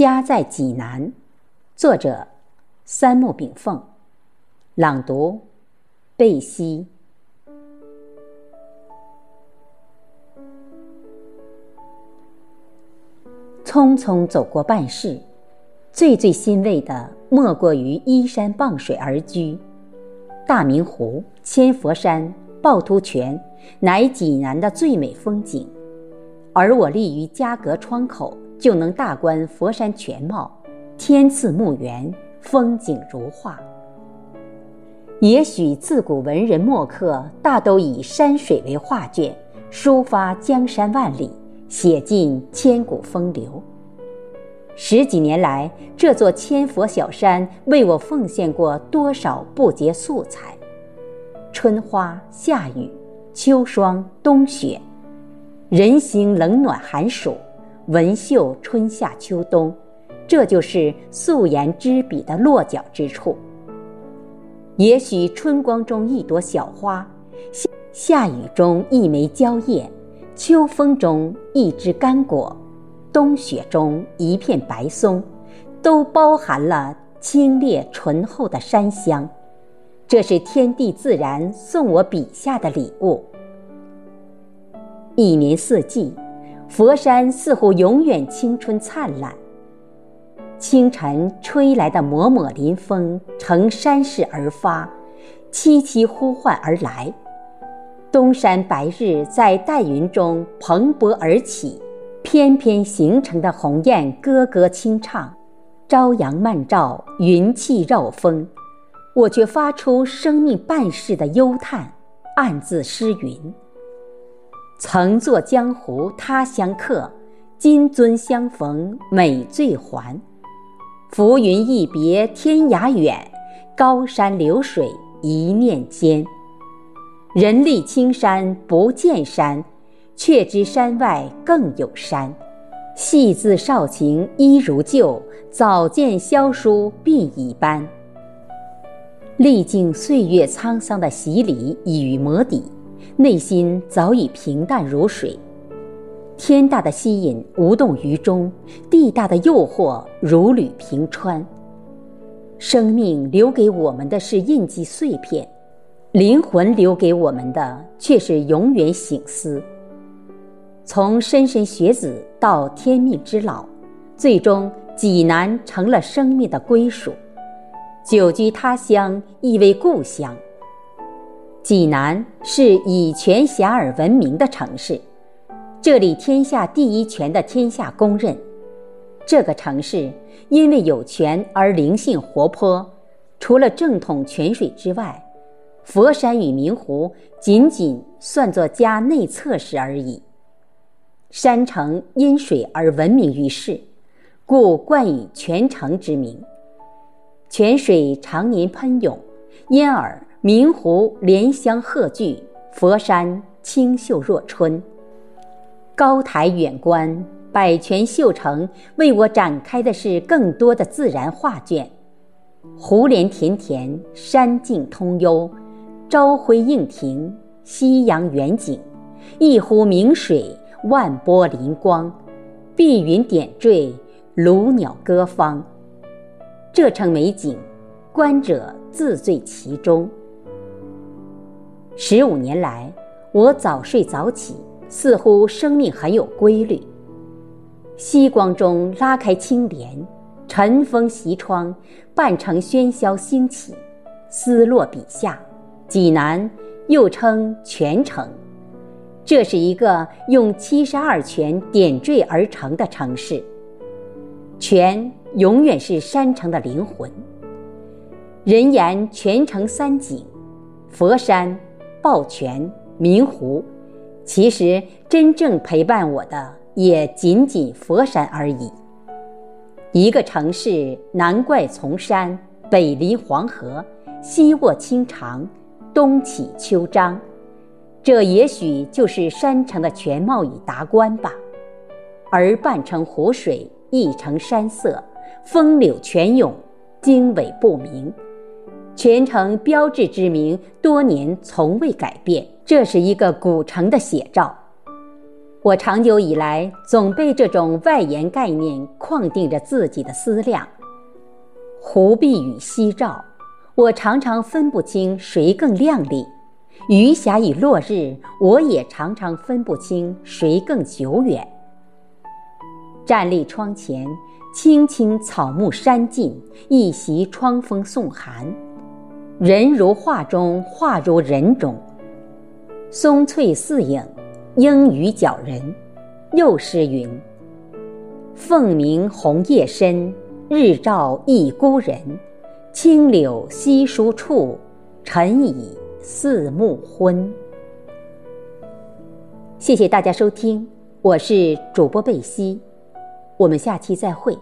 家在济南，作者三木炳凤，朗读贝西。匆匆走过半世，最最欣慰的莫过于依山傍水而居。大明湖、千佛山、趵突泉，乃济南的最美风景，而我立于家阁窗口。就能大观佛山全貌，天赐墓园，风景如画。也许自古文人墨客大都以山水为画卷，抒发江山万里，写尽千古风流。十几年来，这座千佛小山为我奉献过多少不竭素材？春花、夏雨、秋霜、冬雪，人心冷暖寒暑。文秀春夏秋冬，这就是素颜之笔的落脚之处。也许春光中一朵小花，夏夏雨中一枚蕉叶，秋风中一枝干果，冬雪中一片白松，都包含了清冽醇厚的山香。这是天地自然送我笔下的礼物。一年四季。佛山似乎永远青春灿烂。清晨吹来的抹抹林风乘山势而发，凄凄呼唤而来。东山白日在黛云中蓬勃而起，翩翩形成的鸿雁咯咯轻唱，朝阳漫照，云气绕风，我却发出生命半世的幽叹，暗自失云。曾作江湖他乡客，今尊相逢美醉还。浮云一别天涯远，高山流水一念间。人立青山不见山，却知山外更有山。戏字少情依如旧，早见萧疏鬓已斑。历经岁月沧桑的洗礼与磨砺。内心早已平淡如水，天大的吸引无动于衷，地大的诱惑如履平川。生命留给我们的是印记碎片，灵魂留给我们的却是永远醒思。从莘莘学子到天命之老，最终济南成了生命的归属，久居他乡亦为故乡。济南是以泉峡而闻名的城市，这里天下第一泉的天下公认。这个城市因为有泉而灵性活泼，除了正统泉水之外，佛山与明湖仅仅算作家内侧室而已。山城因水而闻名于世，故冠以泉城之名。泉水常年喷涌，因而。明湖莲香鹤聚，佛山清秀若春。高台远观，百泉秀城为我展开的是更多的自然画卷。湖连田田，山径通幽，朝晖映庭，夕阳远景，一湖明水，万波粼光，碧云点缀，鹭鸟歌芳。这城美景，观者自醉其中。十五年来，我早睡早起，似乎生命很有规律。夕光中拉开青帘，晨风袭窗，半城喧嚣兴起。思落笔下，济南又称泉城，这是一个用七十二泉点缀而成的城市。泉永远是山城的灵魂。人言泉城三景，佛山。抱泉、明湖，其实真正陪伴我的也仅仅佛山而已。一个城市，南怪从山，北临黄河，西卧青长，东起秋张，这也许就是山城的全貌与达观吧。而半城湖水，一城山色，风柳泉涌，经纬不明。全城标志之名多年从未改变，这是一个古城的写照。我长久以来总被这种外延概念框定着自己的思量。湖碧与夕照，我常常分不清谁更亮丽；余霞与落日，我也常常分不清谁更久远。站立窗前，青青草木山尽，一袭窗风送寒。人如画中，画如人中。松翠似影，莺语搅人。又诗云：“凤鸣红叶深。”日照一孤人，青柳稀疏处，晨已四目昏。谢谢大家收听，我是主播贝西，我们下期再会。